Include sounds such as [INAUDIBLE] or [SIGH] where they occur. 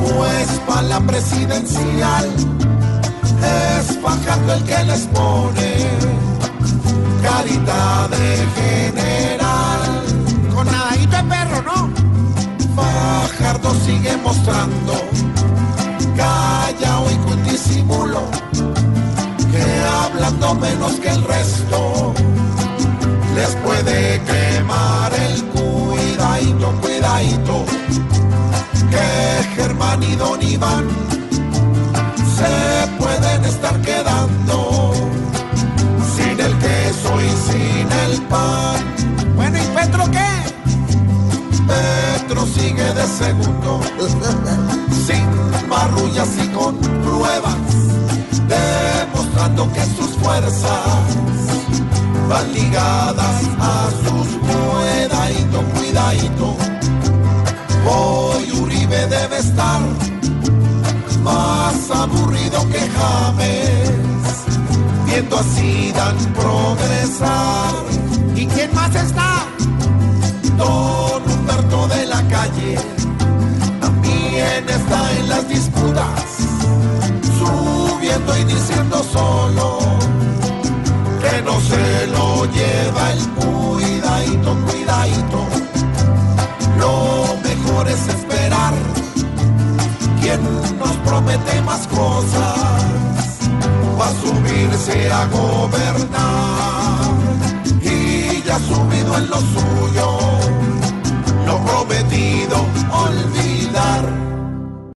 pues para la presidencial es Fajardo el que les pone carita de general. Con nadadito de perro, ¿no? Fajardo sigue mostrando callao y con disimulo que hablando menos que el resto les puede quemar que Germán y Don Iván se pueden estar quedando sin el queso y sin el pan. Bueno, ¿y Petro qué? Petro sigue de segundo, [LAUGHS] sin marrullas y con pruebas, demostrando que sus fuerzas van ligadas a sus cuidadito, cuidadito. Más aburrido que James, viendo así dan progresar. ¿Y quién más está? Don Humberto de la calle también está en las disputas, subiendo y diciendo solo que no se lo lleva el nos promete más cosas va a subirse a gobernar y ya subido en lo suyo, lo prometido.